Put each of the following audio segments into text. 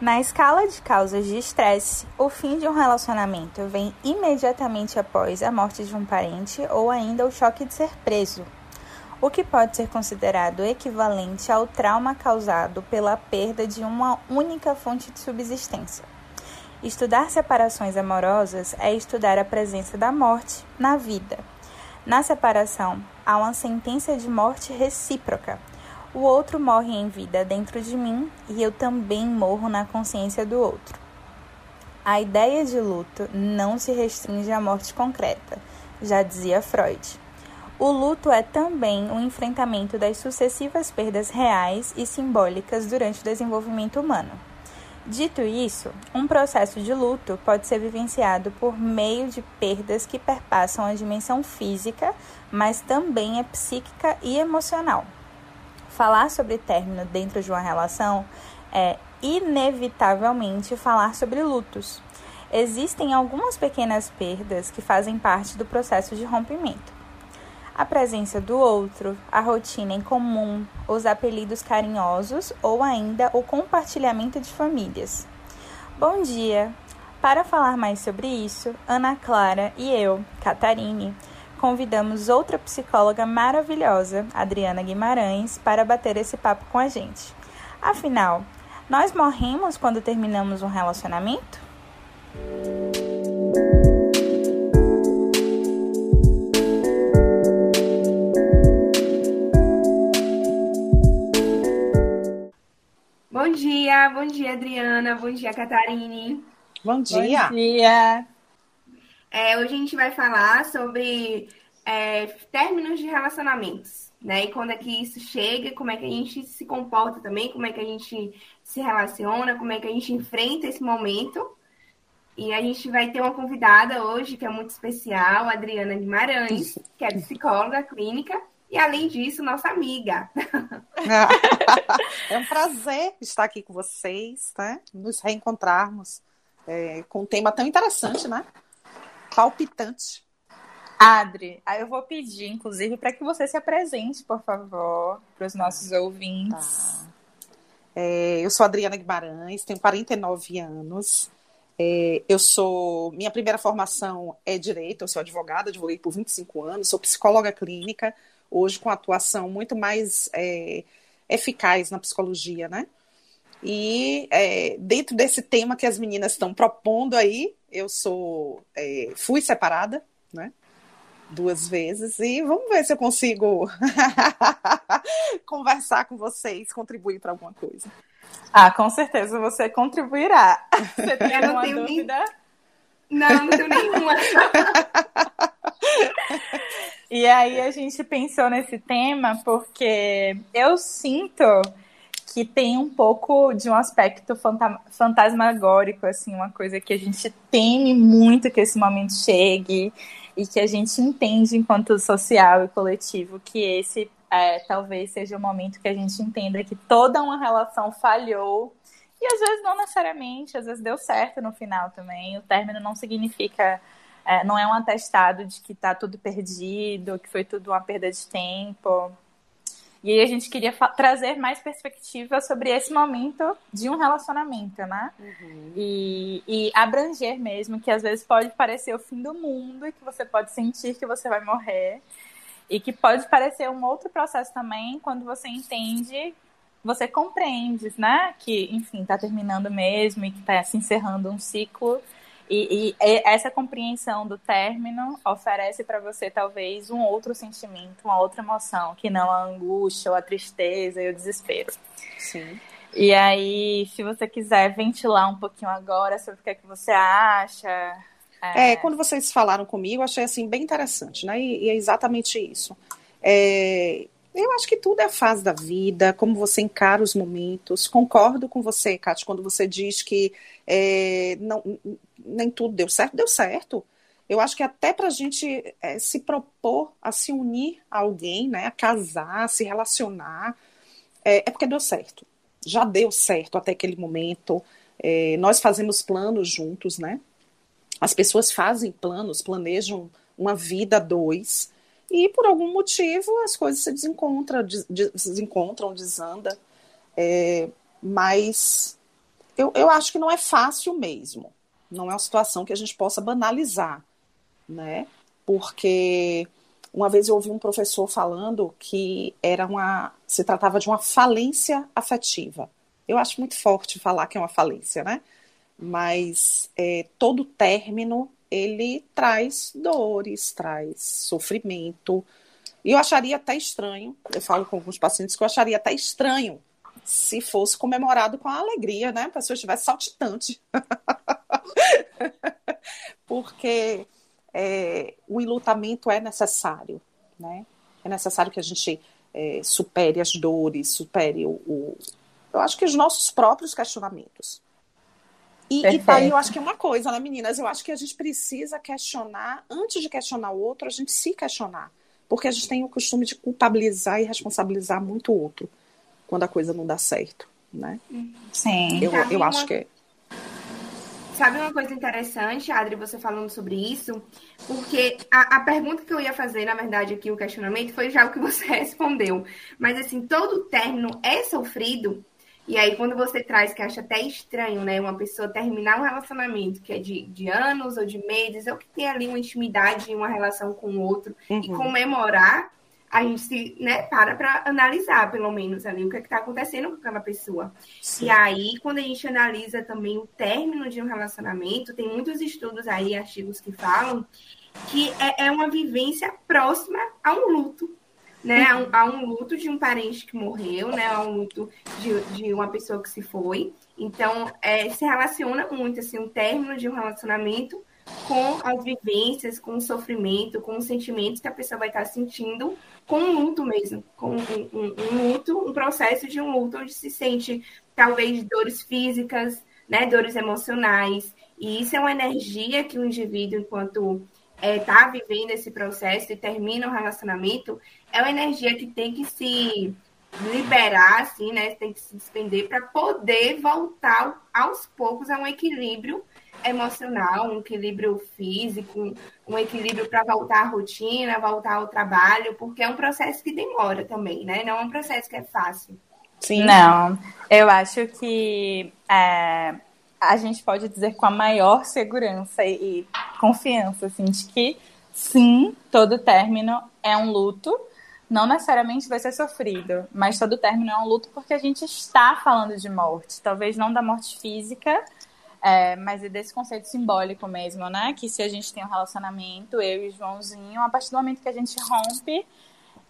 Na escala de causas de estresse, o fim de um relacionamento vem imediatamente após a morte de um parente ou ainda o choque de ser preso, o que pode ser considerado equivalente ao trauma causado pela perda de uma única fonte de subsistência. Estudar separações amorosas é estudar a presença da morte na vida. Na separação, há uma sentença de morte recíproca o outro morre em vida dentro de mim e eu também morro na consciência do outro. A ideia de luto não se restringe à morte concreta, já dizia Freud. O luto é também o enfrentamento das sucessivas perdas reais e simbólicas durante o desenvolvimento humano. Dito isso, um processo de luto pode ser vivenciado por meio de perdas que perpassam a dimensão física, mas também é psíquica e emocional falar sobre término dentro de uma relação é inevitavelmente falar sobre lutos. Existem algumas pequenas perdas que fazem parte do processo de rompimento. A presença do outro, a rotina em comum, os apelidos carinhosos ou ainda o compartilhamento de famílias. Bom dia! Para falar mais sobre isso, Ana Clara e eu, Catarine, convidamos outra psicóloga maravilhosa, Adriana Guimarães, para bater esse papo com a gente. Afinal, nós morremos quando terminamos um relacionamento? Bom dia, bom dia, Adriana, bom dia, Catarine. Bom dia. Bom dia. É, hoje a gente vai falar sobre é, términos de relacionamentos, né? E quando é que isso chega, como é que a gente se comporta também, como é que a gente se relaciona, como é que a gente enfrenta esse momento. E a gente vai ter uma convidada hoje que é muito especial, a Adriana Guimarães, que é psicóloga clínica e, além disso, nossa amiga. é um prazer estar aqui com vocês, né? Nos reencontrarmos é, com um tema tão interessante, né? Palpitante. Adri, aí eu vou pedir, inclusive, para que você se apresente, por favor, para os nossos ouvintes. Tá. É, eu sou Adriana Guimarães, tenho 49 anos. É, eu sou. Minha primeira formação é direito, eu sou advogada, advoguei por 25 anos, sou psicóloga clínica, hoje com atuação muito mais é, eficaz na psicologia, né? E é, dentro desse tema que as meninas estão propondo aí, eu sou é, fui separada, né? Duas vezes e vamos ver se eu consigo conversar com vocês, contribuir para alguma coisa. Ah, com certeza você contribuirá. Você tem alguma dúvida? Nem... Não, não tenho nenhuma. e aí a gente pensou nesse tema porque eu sinto que tem um pouco de um aspecto fantasmagórico, assim, uma coisa que a gente teme muito que esse momento chegue e que a gente entende enquanto social e coletivo que esse é, talvez seja o momento que a gente entenda que toda uma relação falhou e às vezes não necessariamente, às vezes deu certo no final também. O término não significa, é, não é um atestado de que está tudo perdido, que foi tudo uma perda de tempo. E aí a gente queria trazer mais perspectiva sobre esse momento de um relacionamento, né? Uhum. E, e, abranger mesmo, que às vezes pode parecer o fim do mundo e que você pode sentir que você vai morrer. E que pode parecer um outro processo também quando você entende, você compreende, né? Que, enfim, tá terminando mesmo e que tá se encerrando um ciclo e, e, essa compreensão do término oferece para você talvez um outro sentimento, uma outra emoção, que não a angústia, ou a tristeza e o desespero. Sim. E aí, se você quiser ventilar um pouquinho agora sobre o que é que você acha. É, é quando vocês falaram comigo, eu achei assim bem interessante, né? E, e é exatamente isso. É, eu acho que tudo é a fase da vida, como você encara os momentos. Concordo com você, Kátia, quando você diz que é, não, nem tudo deu certo. Deu certo. Eu acho que até para a gente é, se propor a se unir a alguém, né, a casar, a se relacionar, é, é, porque deu certo. Já deu certo até aquele momento. É, nós fazemos planos juntos, né? As pessoas fazem planos, planejam uma vida dois e por algum motivo as coisas se desencontram, des, desencontram, desanda. É, mas eu, eu acho que não é fácil mesmo. Não é uma situação que a gente possa banalizar, né? Porque uma vez eu ouvi um professor falando que era uma, se tratava de uma falência afetiva. Eu acho muito forte falar que é uma falência, né? Mas é, todo término ele traz dores, traz sofrimento. E eu acharia até estranho, eu falo com alguns pacientes que eu acharia até estranho se fosse comemorado com a alegria, né? A pessoa estivesse saltitante. Porque é, o enlutamento é necessário, né? É necessário que a gente é, supere as dores, supere o, o, eu acho que os nossos próprios questionamentos. E, e daí eu acho que é uma coisa, né, meninas? Eu acho que a gente precisa questionar, antes de questionar o outro, a gente se questionar. Porque a gente tem o costume de culpabilizar e responsabilizar muito o outro quando a coisa não dá certo, né? Sim. Eu, eu acho que é. Sabe uma coisa interessante, Adri, você falando sobre isso? Porque a, a, pergunta que eu ia fazer, na verdade, aqui, o questionamento, foi já o que você respondeu. Mas, assim, todo término é sofrido. E aí, quando você traz, que acha até estranho, né? Uma pessoa terminar um relacionamento que é de, de anos ou de meses, ou que tem ali uma intimidade, uma relação com o outro, uhum. e comemorar, a gente se, né, para para analisar, pelo menos, ali, o que é está acontecendo com aquela pessoa. Sim. E aí, quando a gente analisa também o término de um relacionamento, tem muitos estudos aí, artigos que falam que é, é uma vivência próxima a um luto, né? A um, a um, luto de um parente que morreu, né? A um luto de, de uma pessoa que se foi. Então, é, se relaciona muito, assim, o término de um relacionamento com as vivências, com o sofrimento, com os sentimentos que a pessoa vai estar sentindo com um luto mesmo, com um, um, um, luto, um processo de um luto onde se sente talvez dores físicas, né, dores emocionais, e isso é uma energia que o indivíduo, enquanto está é, tá vivendo esse processo e termina o relacionamento, é uma energia que tem que se liberar, assim, né, tem que se despender para poder voltar aos poucos a um equilíbrio emocional, um equilíbrio físico, um equilíbrio para voltar à rotina, voltar ao trabalho, porque é um processo que demora também, né? Não é um processo que é fácil. Sim. Não, eu acho que é, a gente pode dizer com a maior segurança e confiança, assim, de que sim, todo término é um luto. Não necessariamente vai ser sofrido, mas todo término é um luto porque a gente está falando de morte. Talvez não da morte física, é, mas é desse conceito simbólico mesmo, né? Que se a gente tem um relacionamento, eu e Joãozinho, a partir do momento que a gente rompe,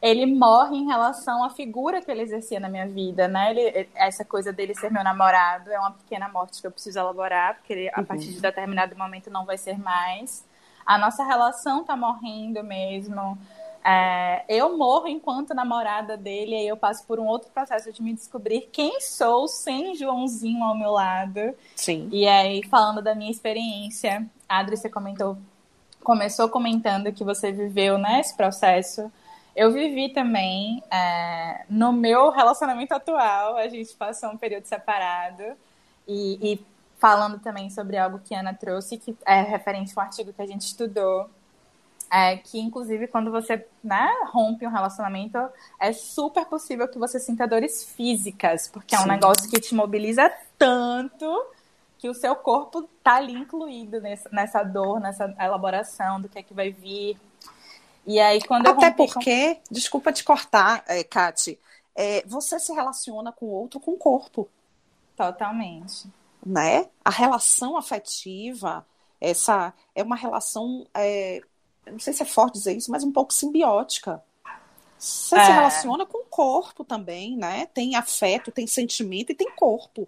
ele morre em relação à figura que ele exercia na minha vida, né? Ele, essa coisa dele ser meu namorado é uma pequena morte que eu preciso elaborar, porque ele, a partir de determinado momento não vai ser mais. A nossa relação tá morrendo mesmo. É, eu morro enquanto namorada dele, e eu passo por um outro processo de me descobrir quem sou sem Joãozinho ao meu lado. Sim. E aí, falando da minha experiência, Adri, você comentou, começou comentando que você viveu né, esse processo. Eu vivi também é, no meu relacionamento atual, a gente passou um período separado. E, e falando também sobre algo que a Ana trouxe, que é referente a um artigo que a gente estudou é, que inclusive quando você né, rompe um relacionamento, é super possível que você sinta dores físicas, porque Sim. é um negócio que te mobiliza tanto que o seu corpo tá ali incluído nessa, nessa dor, nessa elaboração do que é que vai vir. E aí quando Até porque, com... desculpa te cortar, é, Kati, é, você se relaciona com o outro com o corpo. Totalmente. Né? A relação afetiva, essa é uma relação é, não sei se é forte dizer isso, mas um pouco simbiótica. Você é. se relaciona com o corpo também, né? Tem afeto, tem sentimento e tem corpo.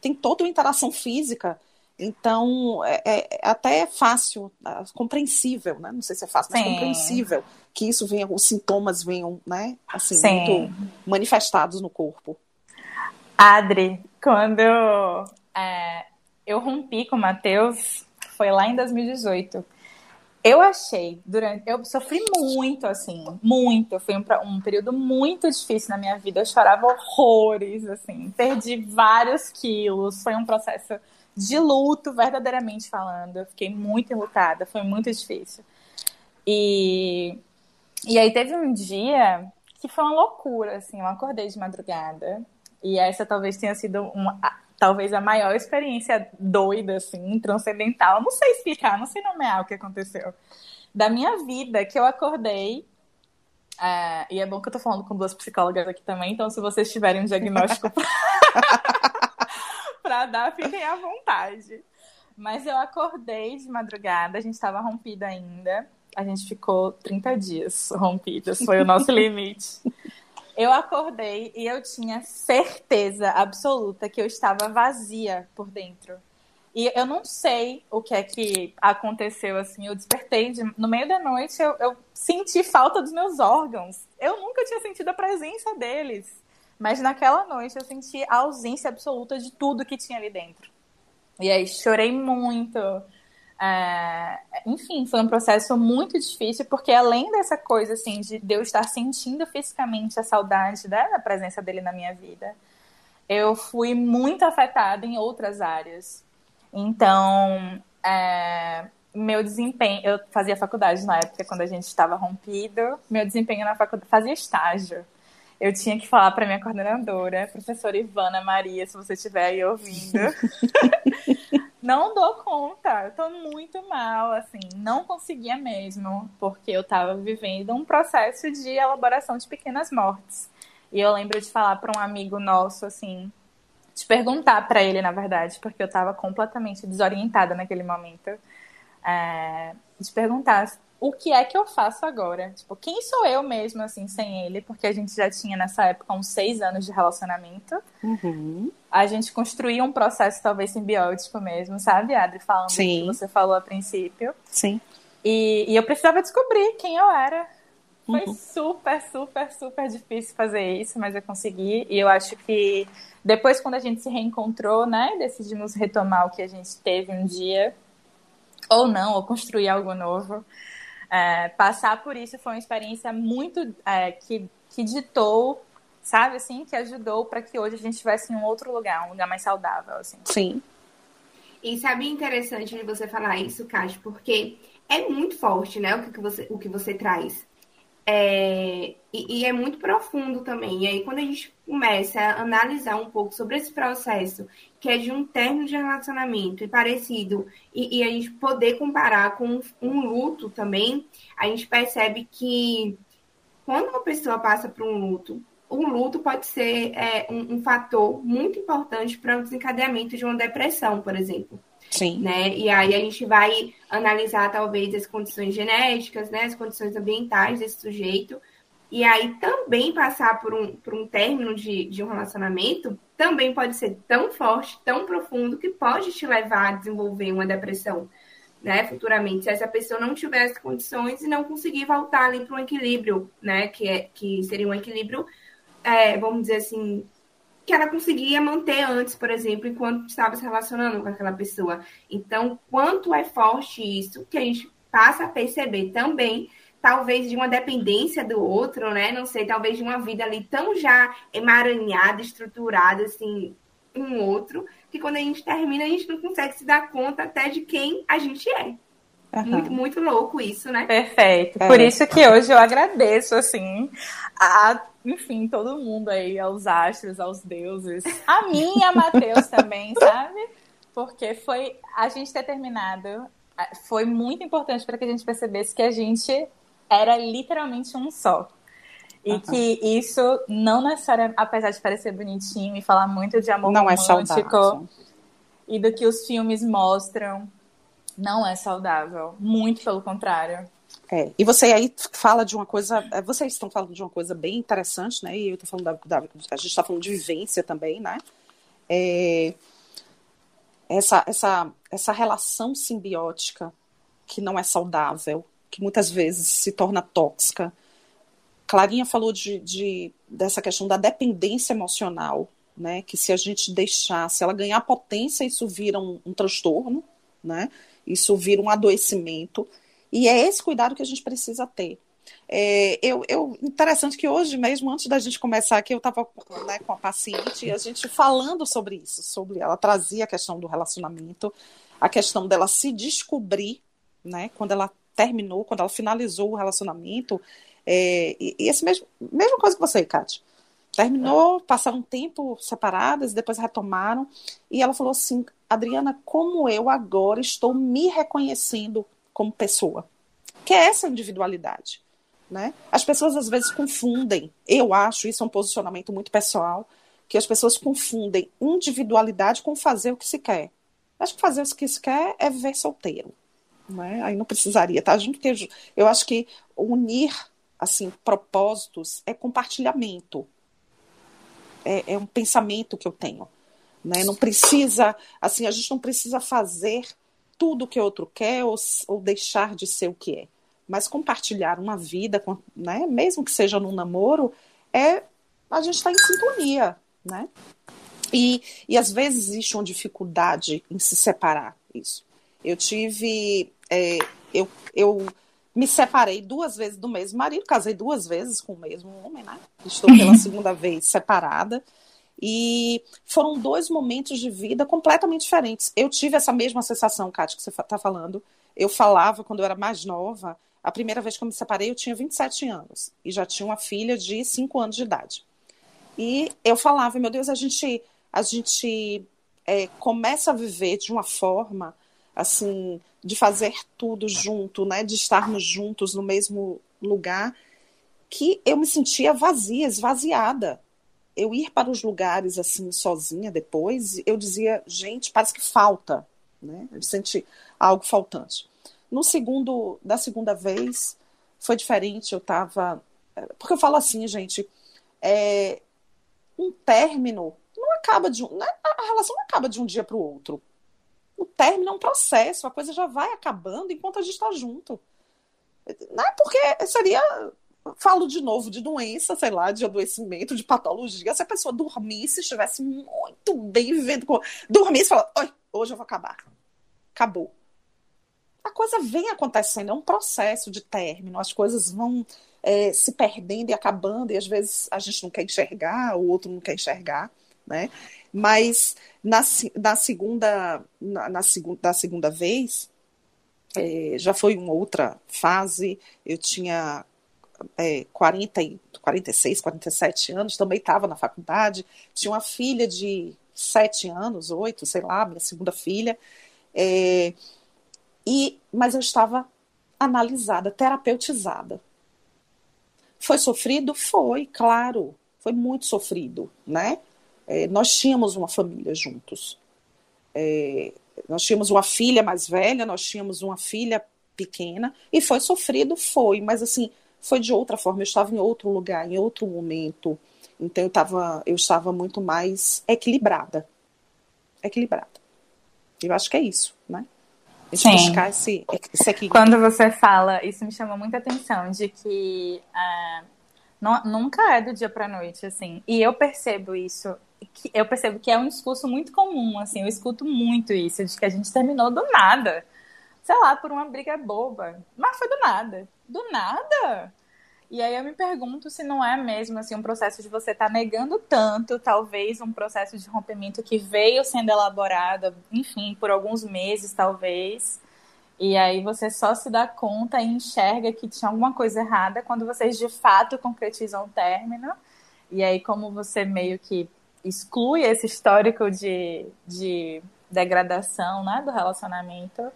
Tem toda uma interação física. Então, é, é, é até fácil, é, compreensível, né? Não sei se é fácil, mas Sim. compreensível que isso venha, os sintomas venham, né? Assim, Sim. muito manifestados no corpo. Adri, quando é, eu rompi com o Matheus, foi lá em 2018. Eu achei, durante. Eu sofri muito, assim, muito. Foi um, um, período muito difícil na minha vida. Eu chorava horrores, assim. Perdi vários quilos. Foi um processo de luto, verdadeiramente falando. Eu fiquei muito enlutada. Foi muito difícil. E, e aí teve um dia que foi uma loucura, assim. Eu acordei de madrugada. E essa talvez tenha sido uma. Talvez a maior experiência doida, assim, transcendental. Eu não sei explicar, não sei nomear o que aconteceu. Da minha vida, que eu acordei. É, e é bom que eu tô falando com duas psicólogas aqui também, então se vocês tiverem um diagnóstico para dar, fiquem à vontade. Mas eu acordei de madrugada, a gente estava rompido ainda. A gente ficou 30 dias rompidas, foi o nosso limite. Eu acordei e eu tinha certeza absoluta que eu estava vazia por dentro. E eu não sei o que é que aconteceu, assim. Eu despertei de, no meio da noite, eu, eu senti falta dos meus órgãos. Eu nunca tinha sentido a presença deles. Mas naquela noite eu senti a ausência absoluta de tudo que tinha ali dentro. E aí chorei muito. É, enfim, foi um processo muito difícil, porque além dessa coisa, assim, de, eu estar sentindo fisicamente a saudade né, da presença dele na minha vida, eu fui muito afetada em outras áreas. Então, é, meu desempenho, eu fazia faculdade na época, quando a gente estava rompido, meu desempenho na faculdade, fazia estágio eu tinha que falar para minha coordenadora, professora Ivana Maria, se você estiver aí ouvindo. não dou conta, eu tô muito mal, assim, não conseguia mesmo, porque eu tava vivendo um processo de elaboração de pequenas mortes. E eu lembro de falar para um amigo nosso, assim, de perguntar para ele, na verdade, porque eu tava completamente desorientada naquele momento, é, de perguntar o que é que eu faço agora? Tipo, quem sou eu mesmo, assim, sem ele? Porque a gente já tinha nessa época uns seis anos de relacionamento. Uhum. A gente construía um processo talvez simbiótico mesmo, sabe, Adri? Falando Sim. que você falou a princípio. Sim. E, e eu precisava descobrir quem eu era. Foi uhum. super, super, super difícil fazer isso, mas eu consegui. E eu acho que depois, quando a gente se reencontrou, né, decidimos retomar o que a gente teve um dia, ou não, ou construir algo novo. É, passar por isso foi uma experiência muito é, que, que ditou, sabe, assim, que ajudou para que hoje a gente estivesse em um outro lugar, um lugar mais saudável, assim. Sim. E sabe interessante de você falar isso, Cássio, porque é muito forte, né, o que você, o que você traz. É, e, e, é muito profundo também. E aí, quando a gente começa a analisar um pouco sobre esse processo, que é de um término de relacionamento e parecido, e, e a gente poder comparar com um luto também, a gente percebe que quando uma pessoa passa por um luto, o luto pode ser é, um, um fator muito importante para o desencadeamento de uma depressão, por exemplo. Sim. Né? E aí a gente vai analisar talvez as condições genéticas, né, as condições ambientais desse sujeito. E aí também passar por um, por um término de, de um relacionamento também pode ser tão forte, tão profundo, que pode te levar a desenvolver uma depressão, né, futuramente, se essa pessoa não tiver as condições e não conseguir voltar ali para um equilíbrio, né, que, é, que seria um equilíbrio, é, vamos dizer assim, que ela conseguia manter antes, por exemplo, enquanto estava se relacionando com aquela pessoa. Então, quanto é forte isso, que a gente passa a perceber também, talvez de uma dependência do outro, né? Não sei, talvez de uma vida ali tão já emaranhada, estruturada, assim, um outro, que quando a gente termina, a gente não consegue se dar conta até de quem a gente é. Uhum. Muito, muito louco isso, né? Perfeito. É. Por isso que hoje eu agradeço, assim, a, enfim, todo mundo aí, aos astros, aos deuses. A mim e a Matheus também, sabe? Porque foi a gente ter terminado, foi muito importante para que a gente percebesse que a gente era literalmente um só. E uhum. que isso não necessariamente, apesar de parecer bonitinho e falar muito de amor não é romântico é e do que os filmes mostram, não é saudável. Muito pelo contrário. É, e você aí fala de uma coisa, é, vocês estão falando de uma coisa bem interessante, né? E eu estou falando da, da, a gente está falando de vivência também, né? É, essa, essa, essa relação simbiótica que não é saudável, que muitas vezes se torna tóxica. Clarinha falou de, de dessa questão da dependência emocional, né? Que se a gente deixar, se ela ganhar potência, isso vira um, um transtorno, né? Isso vira um adoecimento. E é esse cuidado que a gente precisa ter. É, eu, eu, interessante que hoje mesmo, antes da gente começar aqui, eu estava né, com a paciente e a gente falando sobre isso, sobre ela trazia a questão do relacionamento, a questão dela se descobrir, né, quando ela terminou, quando ela finalizou o relacionamento, é, e, e esse mesmo, mesma coisa que você, Kátia, Terminou, passaram um tempo separadas, depois retomaram. E ela falou assim: Adriana, como eu agora estou me reconhecendo como pessoa. Que é essa individualidade. Né? As pessoas às vezes confundem, eu acho, isso é um posicionamento muito pessoal, que as pessoas confundem individualidade com fazer o que se quer. Acho que fazer o que se quer é viver solteiro. Né? Aí não precisaria estar tá junto, porque eu acho que unir assim propósitos é compartilhamento. É, é um pensamento que eu tenho. Né? Não precisa, assim, a gente não precisa fazer tudo que o outro quer ou, ou deixar de ser o que é. Mas compartilhar uma vida, né, mesmo que seja num namoro, é a gente está em sintonia, né? E, e às vezes existe uma dificuldade em se separar isso. Eu tive, é, eu, eu me separei duas vezes do mesmo marido, casei duas vezes com o mesmo homem, né? Estou pela segunda vez separada. E foram dois momentos de vida completamente diferentes. Eu tive essa mesma sensação, Kátia, que você está falando. Eu falava quando eu era mais nova. A primeira vez que eu me separei, eu tinha 27 anos. E já tinha uma filha de 5 anos de idade. E eu falava, meu Deus, a gente, a gente é, começa a viver de uma forma, assim, de fazer tudo junto, né? De estarmos juntos no mesmo lugar, que eu me sentia vazia, esvaziada eu ir para os lugares assim sozinha depois, eu dizia, gente, parece que falta, né? Eu senti algo faltante. No segundo, da segunda vez, foi diferente. Eu estava, porque eu falo assim, gente, é, um término não acaba de um, né? a relação não acaba de um dia para o outro. O término é um processo, a coisa já vai acabando enquanto a gente está junto. Não é porque seria falo de novo de doença, sei lá, de adoecimento, de patologia. Se a pessoa dormisse, estivesse muito bem vivendo com. Dormisse e falar, hoje eu vou acabar. Acabou. A coisa vem acontecendo, é um processo de término, as coisas vão é, se perdendo e acabando, e às vezes a gente não quer enxergar, o outro não quer enxergar, né? Mas na, na segunda, na, na, segunda, da segunda vez, é, já foi uma outra fase, eu tinha é, 40, 46, 47 anos, também estava na faculdade, tinha uma filha de 7 anos, 8, sei lá, minha segunda filha, é, e, mas eu estava analisada, terapeutizada. Foi sofrido? Foi, claro, foi muito sofrido, né? É, nós tínhamos uma família juntos. É, nós tínhamos uma filha mais velha, nós tínhamos uma filha pequena, e foi sofrido, foi, mas assim, foi de outra forma, eu estava em outro lugar, em outro momento. Então eu, tava, eu estava muito mais equilibrada. Equilibrada. Eu acho que é isso, né? Sim. buscar esse, esse equilíbrio. Quando você fala, isso me chama muita atenção, de que uh, não, nunca é do dia para noite, assim. E eu percebo isso que eu percebo que é um discurso muito comum, assim, eu escuto muito isso, de que a gente terminou do nada sei lá, por uma briga boba. Mas foi do nada. Do nada? E aí eu me pergunto se não é mesmo assim um processo de você estar tá negando tanto, talvez um processo de rompimento que veio sendo elaborado, enfim, por alguns meses, talvez. E aí você só se dá conta e enxerga que tinha alguma coisa errada quando vocês de fato concretizam o término. E aí, como você meio que exclui esse histórico de, de degradação né, do relacionamento,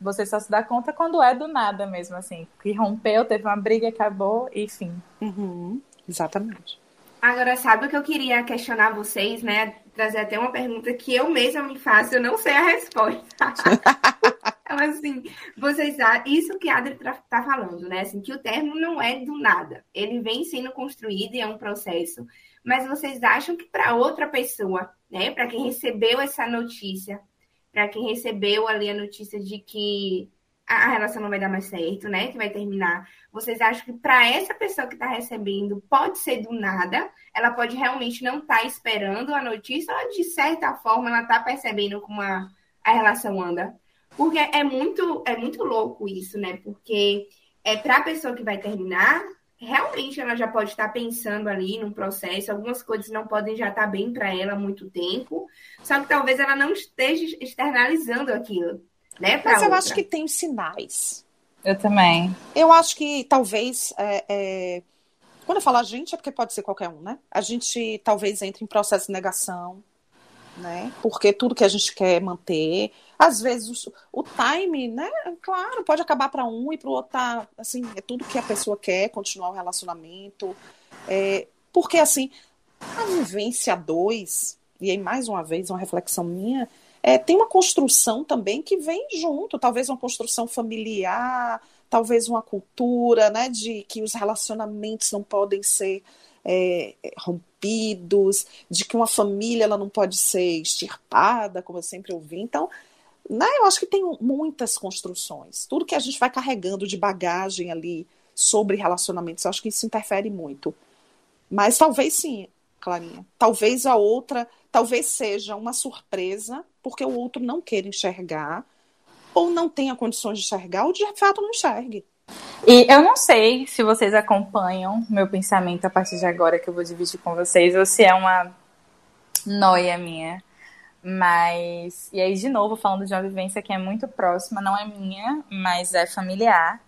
você só se dá conta quando é do nada mesmo, assim. Que rompeu, teve uma briga, acabou, enfim. Uhum, exatamente. Agora, sabe o que eu queria questionar vocês, né? Trazer até uma pergunta que eu mesma me faço, eu não sei a resposta. então, assim, vocês isso que a Adri tá, tá falando, né? Assim, que o termo não é do nada. Ele vem sendo construído e é um processo. Mas vocês acham que para outra pessoa, né? Para quem recebeu essa notícia, para quem recebeu ali a notícia de que a relação não vai dar mais certo, né? Que vai terminar. Vocês acham que para essa pessoa que está recebendo pode ser do nada? Ela pode realmente não estar tá esperando a notícia ou de certa forma ela está percebendo como a, a relação anda? Porque é muito é muito louco isso, né? Porque é para a pessoa que vai terminar realmente ela já pode estar pensando ali num processo, algumas coisas não podem já estar bem para ela há muito tempo, só que talvez ela não esteja externalizando aquilo, né? Mas eu outra. acho que tem sinais. Eu também. Eu acho que talvez é, é, Quando eu falo a gente, é porque pode ser qualquer um, né? A gente talvez entre em processo de negação, né? Porque tudo que a gente quer manter, às vezes o, o time, né? Claro, pode acabar para um e para o outro tá, assim, é tudo que a pessoa quer, continuar o relacionamento. É, porque assim, a vivência dois, e aí mais uma vez uma reflexão minha, é, tem uma construção também que vem junto, talvez uma construção familiar, talvez uma cultura, né, de que os relacionamentos não podem ser é, rompidos, de que uma família ela não pode ser extirpada, como eu sempre ouvi. Então, né, eu acho que tem muitas construções. Tudo que a gente vai carregando de bagagem ali sobre relacionamentos, eu acho que isso interfere muito. Mas talvez sim, Clarinha. Talvez a outra, talvez seja uma surpresa, porque o outro não queira enxergar, ou não tenha condições de enxergar, ou de fato não enxergue. E eu não sei se vocês acompanham meu pensamento a partir de agora que eu vou dividir com vocês, ou se é uma noia minha. Mas, e aí, de novo, falando de uma vivência que é muito próxima, não é minha, mas é familiar,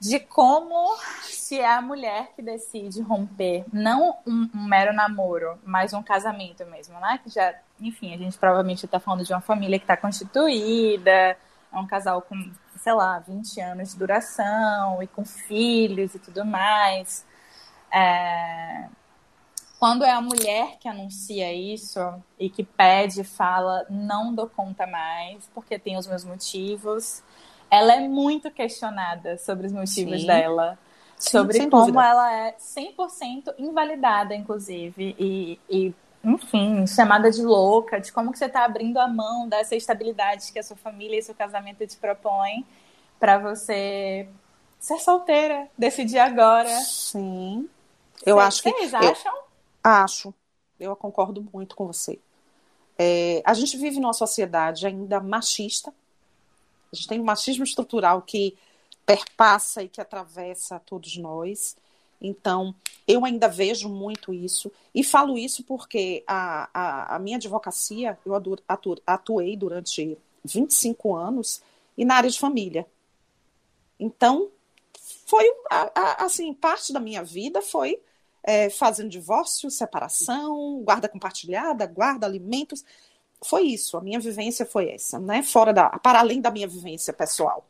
de como se é a mulher que decide romper, não um, um mero namoro, mas um casamento mesmo, né? Que já, enfim, a gente provavelmente está falando de uma família que está constituída, é um casal com sei lá, 20 anos de duração e com filhos e tudo mais. É... Quando é a mulher que anuncia isso e que pede, fala, não dou conta mais, porque tem os meus motivos, ela é muito questionada sobre os motivos Sim. dela. Sobre Sim, como dúvida. ela é 100% invalidada, inclusive, e, e enfim, chamada de louca, de como que você está abrindo a mão dessa estabilidade que a sua família e seu casamento te propõem para você ser solteira, decidir agora. Sim. Eu Cê, acho que. Vocês acham? Eu, acho. Eu concordo muito com você. É, a gente vive numa sociedade ainda machista. A gente tem um machismo estrutural que perpassa e que atravessa todos nós. Então, eu ainda vejo muito isso. E falo isso porque a, a, a minha advocacia, eu atuei durante 25 anos e na área de família. Então, foi assim, parte da minha vida foi é, fazendo divórcio, separação, guarda compartilhada, guarda alimentos. Foi isso, a minha vivência foi essa, né? Fora da, para além da minha vivência pessoal.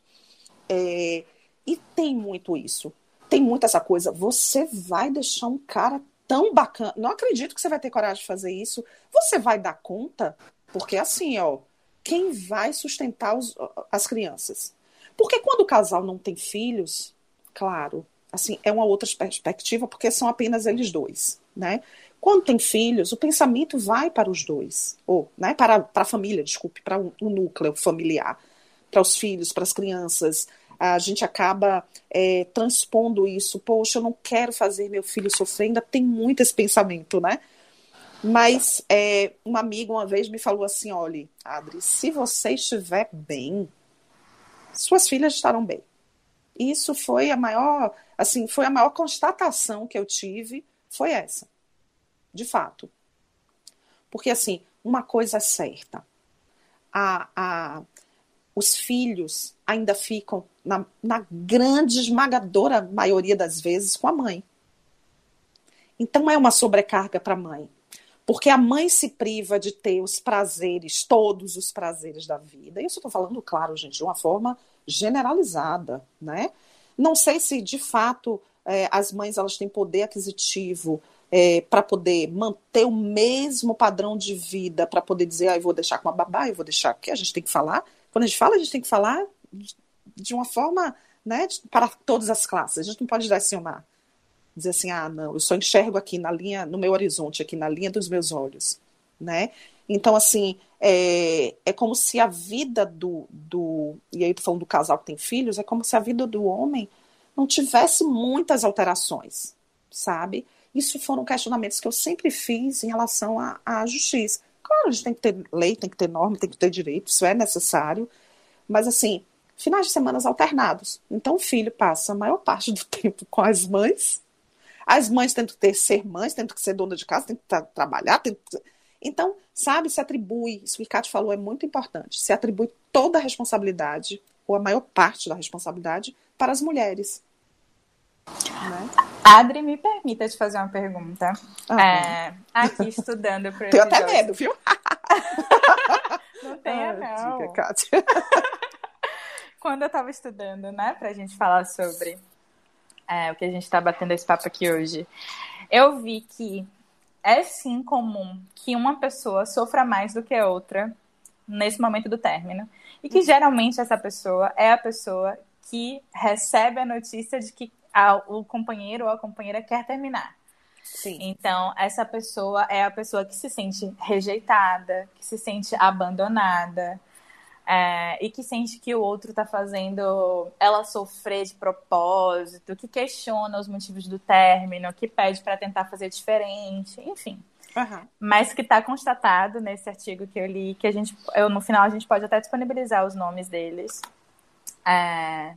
É, e tem muito isso tem muito essa coisa. Você vai deixar um cara tão bacana. Não acredito que você vai ter coragem de fazer isso. Você vai dar conta? Porque assim, ó, quem vai sustentar os, as crianças? Porque quando o casal não tem filhos, claro, assim, é uma outra perspectiva, porque são apenas eles dois, né? Quando tem filhos, o pensamento vai para os dois, ou né, para, para a família, desculpe, para o um, um núcleo familiar, para os filhos, para as crianças, a gente acaba é, transpondo isso. Poxa, eu não quero fazer meu filho sofrer, ainda tem muito esse pensamento, né? Mas é, uma amiga uma vez me falou assim: olha, Adri, se você estiver bem, suas filhas estarão bem. Isso foi a maior, assim, foi a maior constatação que eu tive, foi essa. De fato. Porque, assim, uma coisa é certa. A, a, os filhos ainda ficam, na, na grande esmagadora maioria das vezes, com a mãe. Então é uma sobrecarga para a mãe. Porque a mãe se priva de ter os prazeres, todos os prazeres da vida. Isso eu estou falando, claro, gente, de uma forma generalizada, né? Não sei se de fato é, as mães elas têm poder aquisitivo é, para poder manter o mesmo padrão de vida, para poder dizer, ah, eu vou deixar com a babá, eu vou deixar aqui, a gente tem que falar quando a gente fala, a gente tem que falar de uma forma né, para todas as classes. A gente não pode direcionar. Dizer assim, ah, não, eu só enxergo aqui na linha, no meu horizonte, aqui na linha dos meus olhos. Né? Então, assim, é, é como se a vida do, do. E aí, falando do casal que tem filhos, é como se a vida do homem não tivesse muitas alterações, sabe? Isso foram questionamentos que eu sempre fiz em relação à, à justiça. Claro, a gente tem que ter lei, tem que ter norma, tem que ter direito, isso é necessário. Mas, assim, finais de semanas alternados. Então, o filho passa a maior parte do tempo com as mães. As mães têm que ter, ser mães, têm que ser dona de casa, têm que tra trabalhar. Têm que... Então, sabe, se atribui, isso que o Cátia falou é muito importante, se atribui toda a responsabilidade, ou a maior parte da responsabilidade, para as mulheres. Né? Adri, me permita te fazer uma pergunta. Ah, é, aqui estudando para Tenho até medo, viu? não tenha, não. Diga, Kátia. Quando eu estava estudando, né, para a gente falar sobre é, o que a gente está batendo esse papo aqui hoje, eu vi que é sim comum que uma pessoa sofra mais do que a outra nesse momento do término. E que geralmente essa pessoa é a pessoa que recebe a notícia de que a, o companheiro ou a companheira quer terminar. Sim. Então, essa pessoa é a pessoa que se sente rejeitada, que se sente abandonada, é, e que sente que o outro está fazendo ela sofrer de propósito, que questiona os motivos do término, que pede para tentar fazer diferente, enfim. Uhum. Mas que está constatado nesse artigo que eu li, que a gente, eu, no final a gente pode até disponibilizar os nomes deles. É,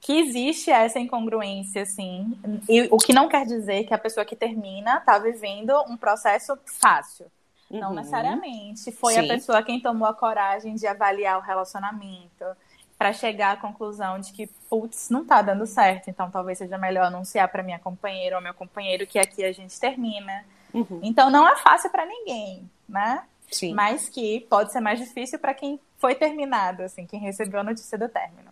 que existe essa incongruência, assim, e, o que não quer dizer que a pessoa que termina está vivendo um processo fácil. Uhum. Não necessariamente. Foi Sim. a pessoa quem tomou a coragem de avaliar o relacionamento para chegar à conclusão de que, putz, não tá dando certo, então talvez seja melhor anunciar para minha companheira ou meu companheiro que aqui a gente termina. Uhum. Então não é fácil para ninguém, né? Sim. Mas que pode ser mais difícil para quem foi terminado, assim, quem recebeu a notícia do término.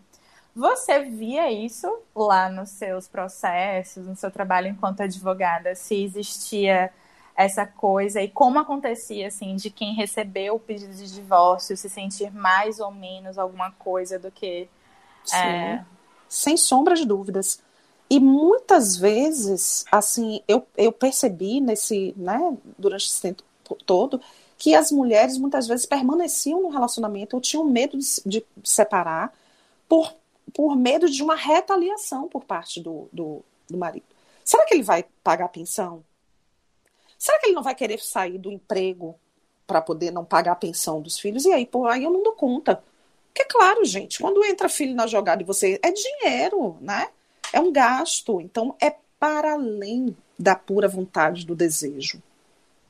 Você via isso lá nos seus processos, no seu trabalho enquanto advogada, se existia essa coisa e como acontecia assim de quem recebeu o pedido de divórcio se sentir mais ou menos alguma coisa do que Sim, é... sem sombra de dúvidas e muitas vezes assim eu, eu percebi nesse né durante esse tempo todo que as mulheres muitas vezes permaneciam no relacionamento ou tinham medo de, de separar por por medo de uma retaliação por parte do, do, do marido. Será que ele vai pagar a pensão? Será que ele não vai querer sair do emprego para poder não pagar a pensão dos filhos? E aí, pô, aí eu não dou conta. Porque, claro, gente, quando entra filho na jogada e você. É dinheiro, né? É um gasto. Então, é para além da pura vontade do desejo.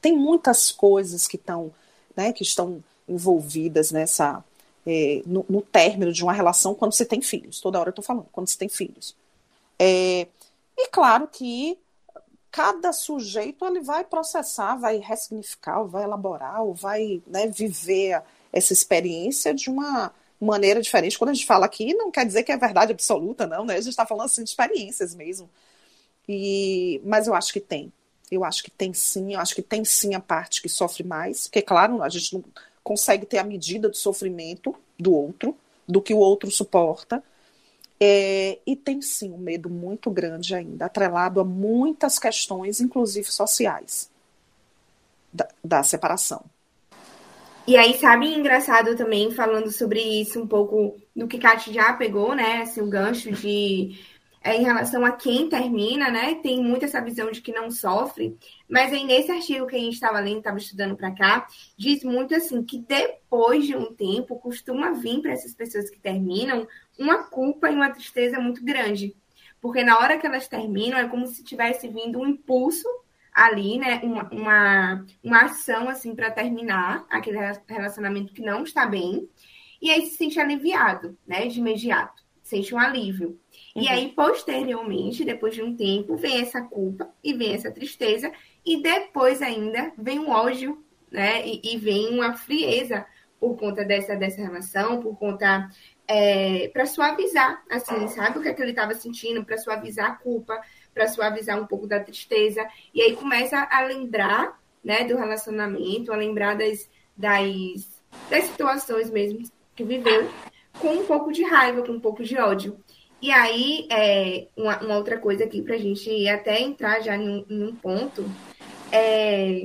Tem muitas coisas que estão, né, que estão envolvidas nessa é, no, no, término de uma relação quando você tem filhos. Toda hora eu estou falando, quando você tem filhos. É, e claro que cada sujeito ele vai processar, vai ressignificar, vai elaborar, ou vai né, viver essa experiência de uma maneira diferente. Quando a gente fala aqui, não quer dizer que é verdade absoluta, não, né? A gente está falando assim de experiências mesmo. E, mas eu acho que tem. Eu acho que tem sim, eu acho que tem sim a parte que sofre mais, porque, claro, a gente não consegue ter a medida do sofrimento do outro, do que o outro suporta. É, e tem sim um medo muito grande ainda, atrelado a muitas questões, inclusive sociais, da, da separação. E aí, sabe, engraçado também, falando sobre isso um pouco do que Kátia já pegou, né? Assim, o gancho de é, em relação a quem termina, né? Tem muito essa visão de que não sofre, mas aí nesse artigo que a gente estava lendo, estava estudando para cá, diz muito assim que depois de um tempo costuma vir para essas pessoas que terminam uma culpa e uma tristeza muito grande, porque na hora que elas terminam é como se tivesse vindo um impulso ali, né? Uma, uma, uma ação assim para terminar aquele relacionamento que não está bem, e aí se sente aliviado, né? De imediato, sente um alívio. Uhum. E aí, posteriormente, depois de um tempo, vem essa culpa e vem essa tristeza, e depois ainda vem um ódio, né? E, e vem uma frieza por conta dessa, dessa relação, por conta. É, para suavizar, assim, sabe o que, é que ele estava sentindo, para suavizar a culpa, para suavizar um pouco da tristeza. E aí começa a lembrar né, do relacionamento, a lembrar das, das, das situações mesmo que viveu, com um pouco de raiva, com um pouco de ódio. E aí, é, uma, uma, outra coisa aqui para a gente até entrar já num, num ponto, é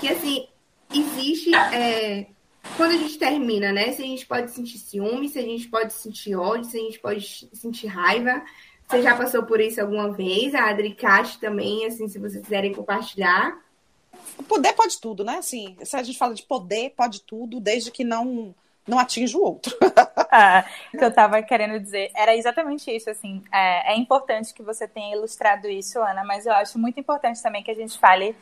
que assim, existe. É, quando a gente termina, né? Se a gente pode sentir ciúme, se a gente pode sentir ódio, se a gente pode sentir raiva. Você já passou por isso alguma vez? A Adri Cate também, assim, se vocês quiserem compartilhar. Poder pode tudo, né? Assim, se a gente fala de poder, pode tudo, desde que não não atinge o outro. ah, o que eu estava querendo dizer era exatamente isso, assim, é, é, importante que você tenha ilustrado isso, Ana, mas eu acho muito importante também que a gente fale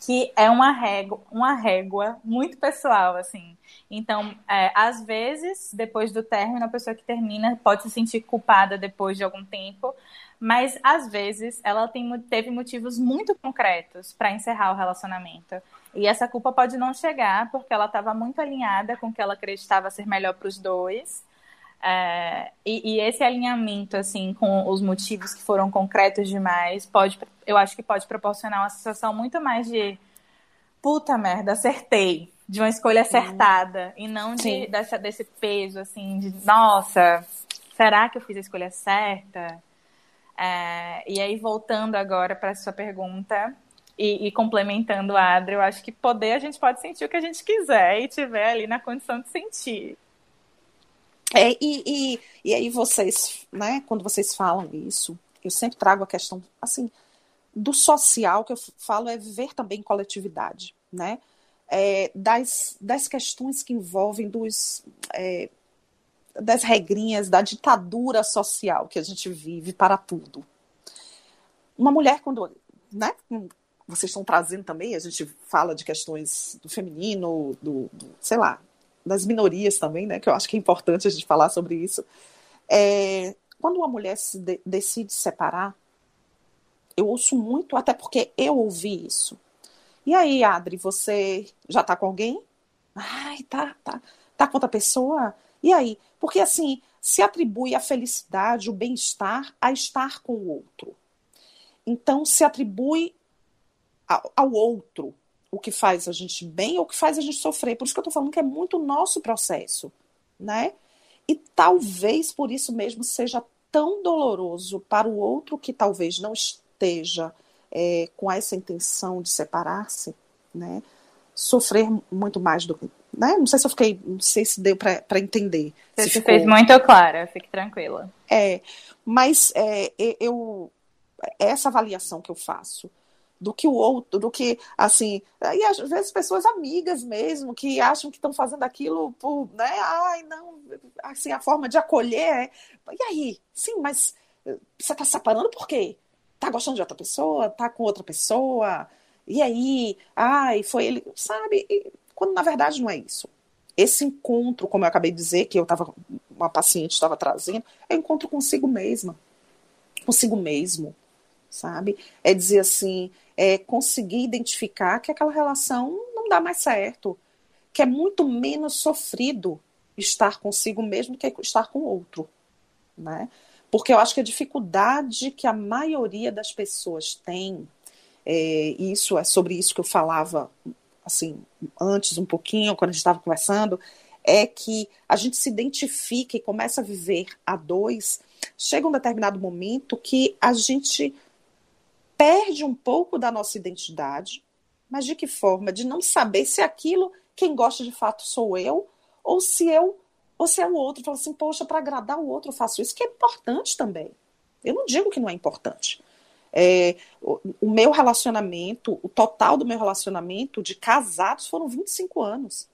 que é uma régua, uma régua muito pessoal, assim. Então, é, às vezes, depois do término, a pessoa que termina pode se sentir culpada depois de algum tempo, mas às vezes ela tem, teve motivos muito concretos para encerrar o relacionamento. E essa culpa pode não chegar porque ela estava muito alinhada com o que ela acreditava ser melhor para os dois. É, e, e, esse alinhamento, assim, com os motivos que foram concretos demais, pode, eu acho que pode proporcionar uma sensação muito mais de puta merda, acertei, de uma escolha acertada, e não de, dessa, desse peso, assim, de nossa, será que eu fiz a escolha certa? É, e aí, voltando agora para sua pergunta, e, e, complementando a Adri, eu acho que poder a gente pode sentir o que a gente quiser e tiver ali na condição de sentir. É, e, e, e aí vocês, né, quando vocês falam isso, eu sempre trago a questão, assim, do social, que eu falo é viver também em coletividade, né? É, das, das questões que envolvem dos, é, das regrinhas da ditadura social que a gente vive para tudo. Uma mulher, quando né, vocês estão trazendo também, a gente fala de questões do feminino, do, do sei lá, das minorias também, né? Que eu acho que é importante a gente falar sobre isso. É, quando uma mulher se de, decide separar, eu ouço muito, até porque eu ouvi isso. E aí, Adri, você já tá com alguém? Ai, tá, tá. Tá com outra pessoa? E aí? Porque assim, se atribui a felicidade, o bem-estar a estar com o outro. Então, se atribui ao, outro o que faz a gente bem ou o que faz a gente sofrer. Por isso que eu estou falando que é muito o nosso processo, né? E talvez por isso mesmo seja tão doloroso para o outro que talvez não esteja é, com essa intenção de separar-se, né? Sofrer muito mais do que. Né? Não sei se eu fiquei. Não sei se deu para entender. Você se ficou... fez muito clara, fique tranquila. É, mas é, eu. Essa avaliação que eu faço do que o outro, do que, assim, e às vezes pessoas amigas mesmo, que acham que estão fazendo aquilo por, né, ai, não, assim, a forma de acolher é, e aí? Sim, mas eh, você está separando por quê? Tá gostando de outra pessoa? Tá com outra pessoa? E aí? Ai, foi ele, sabe? E, quando na verdade não é isso. Esse encontro, como eu acabei de dizer, que eu estava, uma paciente estava trazendo, é encontro consigo mesma, consigo mesmo, sabe? É dizer assim, é conseguir identificar que aquela relação não dá mais certo, que é muito menos sofrido estar consigo mesmo que estar com outro, né? Porque eu acho que a dificuldade que a maioria das pessoas tem, é, isso é sobre isso que eu falava assim antes um pouquinho quando a gente estava conversando, é que a gente se identifica e começa a viver a dois. Chega um determinado momento que a gente perde um pouco da nossa identidade, mas de que forma? De não saber se aquilo quem gosta de fato sou eu, ou se eu, ou se é o outro. Fala assim, poxa, para agradar o outro eu faço isso, que é importante também. Eu não digo que não é importante. É, o, o, meu relacionamento, o total do meu relacionamento de casados foram 25 anos.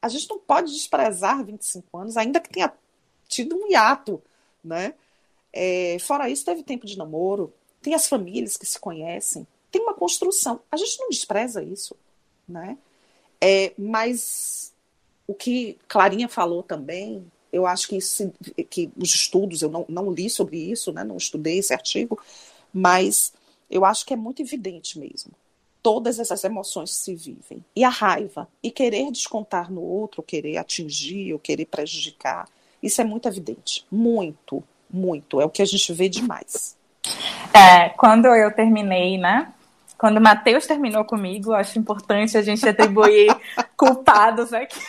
A gente não pode desprezar 25 anos, ainda que tenha tido um hiato, né? É, fora isso, teve tempo de namoro, tem as famílias que se conhecem, tem uma construção. A gente não despreza isso, né? É, mas o que Clarinha falou também, eu acho que, isso, que os estudos, eu não, não li sobre isso, né? não estudei esse artigo, mas eu acho que é muito evidente mesmo. Todas essas emoções se vivem. E a raiva, e querer descontar no outro, querer atingir, ou querer prejudicar, isso é muito evidente. Muito, muito. É o que a gente vê demais. É, quando eu terminei, né? Quando o Matheus terminou comigo, acho importante a gente atribuir culpados aqui.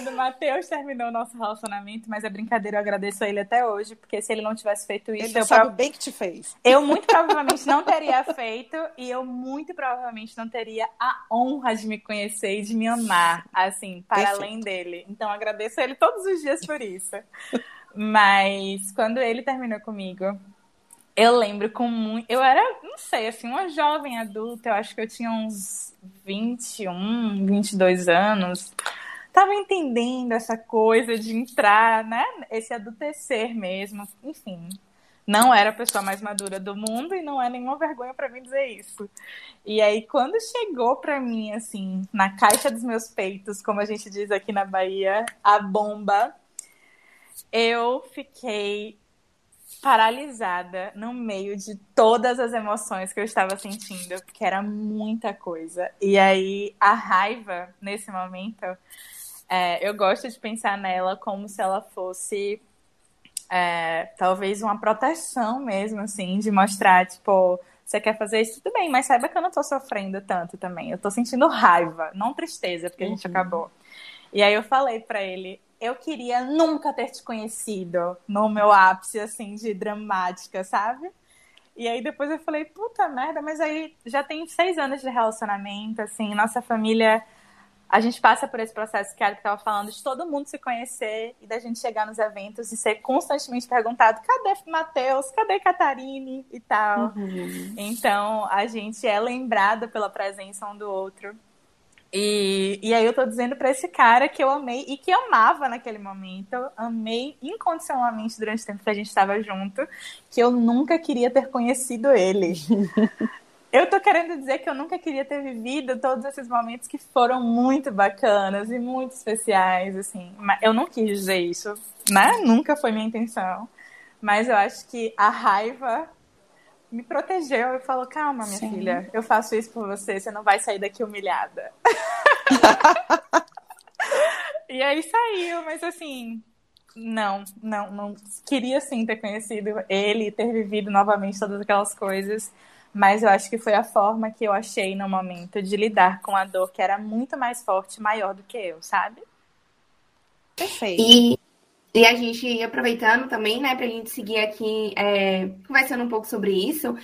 quando o Matheus terminou o nosso relacionamento, mas é brincadeira, eu agradeço a ele até hoje, porque se ele não tivesse feito isso. Ele eu sabe bem que te fez. Eu muito provavelmente não teria feito, e eu muito provavelmente não teria a honra de me conhecer e de me amar, assim, para Perfeito. além dele. Então agradeço a ele todos os dias por isso. Mas quando ele terminou comigo, eu lembro com muito. Eu era, não sei, assim, uma jovem adulta, eu acho que eu tinha uns 21, 22 anos. Tava entendendo essa coisa de entrar, né? Esse adultecer mesmo. Enfim, Não era a pessoa mais madura do mundo e não é nenhuma vergonha para mim dizer isso. E aí, quando chegou para mim, assim, na caixa dos meus peitos, como a gente diz aqui na Bahia, a bomba, eu fiquei paralisada no meio de todas as emoções que eu estava sentindo, porque era muita coisa. E aí, a raiva, nesse momento, é, eu gosto de pensar nela como se ela fosse é, talvez uma proteção mesmo, assim, de mostrar, tipo, você quer fazer isso, tudo bem, mas saiba que eu não tô sofrendo tanto também. Eu tô sentindo raiva, não tristeza, porque uhum. a gente uhum. acabou. E aí eu falei para ele, eu queria nunca ter te conhecido no meu ápice, assim, de dramática, sabe? E aí depois eu falei, puta merda, mas aí já tem seis anos de relacionamento, assim, nossa família a gente passa por esse processo que a estava falando, de todo mundo se conhecer e da gente chegar nos eventos e ser constantemente perguntado: cadê Matheus? Cadê Catarine? e tal. Uhum. Então, a gente é lembrada pela presença um do outro. E, e aí eu tô dizendo para esse cara que eu amei e que amava naquele momento, amei incondicionalmente durante o tempo que a gente estava junto, que eu nunca queria ter conhecido ele. Eu tô querendo dizer que eu nunca queria ter vivido todos esses momentos que foram muito bacanas e muito especiais, assim. Eu não quis dizer isso, né? Nunca foi minha intenção. Mas eu acho que a raiva me protegeu e falou: calma, minha Sim. filha, eu faço isso por você, você não vai sair daqui humilhada. e aí saiu, mas assim, não, não, não. Queria sim ter conhecido ele, ter vivido novamente todas aquelas coisas mas eu acho que foi a forma que eu achei no momento de lidar com a dor que era muito mais forte, maior do que eu, sabe? Perfeito. E, e a gente, aproveitando também, né, pra gente seguir aqui é, conversando um pouco sobre isso,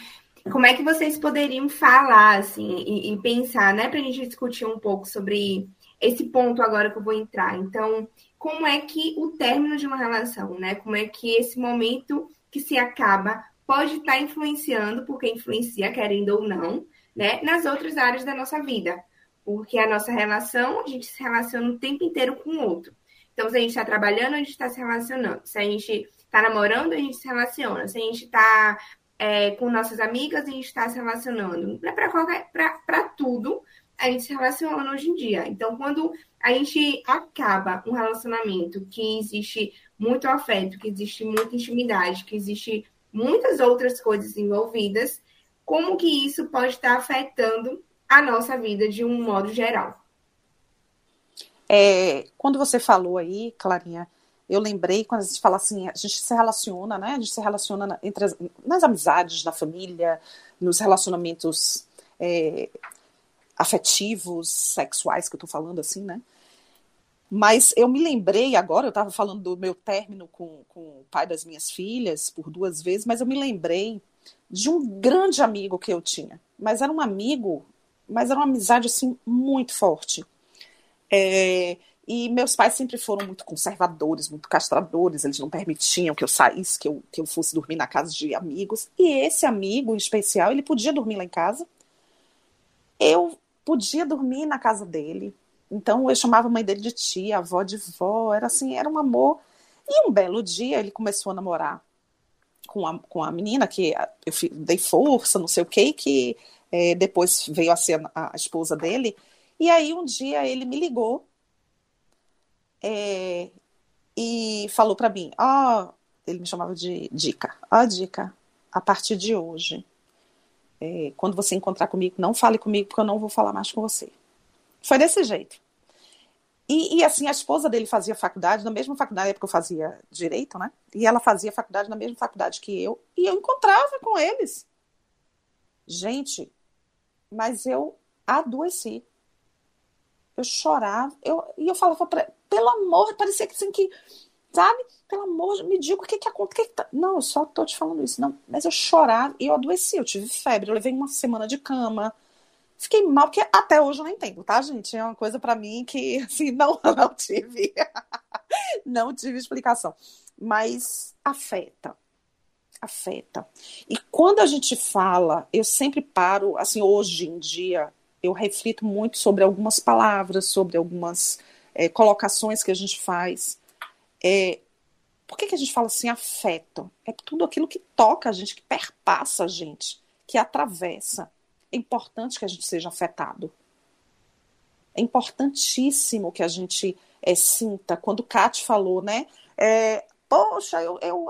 como é que vocês poderiam falar, assim, e, e pensar, né, pra gente discutir um pouco sobre esse ponto agora que eu vou entrar. Então, como é que o término de uma relação, né, como é que esse momento que se acaba pode estar influenciando, porque influencia, querendo ou não, né, nas outras áreas da nossa vida. Porque a nossa relação, a gente se relaciona o tempo inteiro com o outro. Então, se a gente está trabalhando, a gente está se relacionando. Se a gente está namorando, a gente se relaciona. Se a gente está é, com nossas amigas, a gente está se relacionando. Para tudo, a gente se relaciona hoje em dia. Então, quando a gente acaba um relacionamento que existe muito afeto, que existe muita intimidade, que existe muitas outras coisas envolvidas, como que isso pode estar afetando a nossa vida de um modo geral. É, quando você falou aí, Clarinha, eu lembrei quando a gente fala assim, a gente se relaciona, né? A gente se relaciona entre as, nas amizades, na família, nos relacionamentos é, afetivos, sexuais, que eu tô falando assim, né? Mas eu me lembrei agora, eu estava falando do meu término com, com o pai das minhas filhas por duas vezes, mas eu me lembrei de um grande amigo que eu tinha. Mas era um amigo, mas era uma amizade assim muito forte. É, e meus pais sempre foram muito conservadores, muito castradores, eles não permitiam que eu saísse, que eu, que eu fosse dormir na casa de amigos. E esse amigo em especial, ele podia dormir lá em casa. Eu podia dormir na casa dele, então eu chamava a mãe dele de tia, a avó de vó, era assim, era um amor. E um belo dia ele começou a namorar com a, com a menina que eu dei força, não sei o que, que é, depois veio a ser a, a, esposa dele. E aí um dia ele me ligou é, e falou para mim, ó, oh, ele me chamava de Dica, ó oh, Dica, a partir de hoje, é, quando você encontrar comigo, não fale comigo porque eu não vou falar mais com você. Foi desse jeito. E, e, assim, a esposa dele fazia faculdade, na mesma faculdade, época eu fazia direito, né? E ela fazia faculdade na mesma faculdade que eu, e eu encontrava com eles. Gente, mas eu adoeci. Eu chorava, eu, e eu falava pra pelo amor, parecia que assim que, sabe? Pelo amor, me diga o que que acontece. Tá... Não, eu só tô te falando isso. Não, mas eu chorava e eu adoeci, eu tive febre, eu levei uma semana de cama Fiquei mal, porque até hoje eu não entendo, tá, gente? É uma coisa para mim que, assim, não, não tive. não tive explicação. Mas afeta. Afeta. E quando a gente fala, eu sempre paro, assim, hoje em dia, eu reflito muito sobre algumas palavras, sobre algumas é, colocações que a gente faz. É, Por que, que a gente fala assim, afeto? É tudo aquilo que toca a gente, que perpassa a gente, que atravessa. É importante que a gente seja afetado. É importantíssimo que a gente é, sinta. Quando o Kat falou, né? É, poxa, eu, eu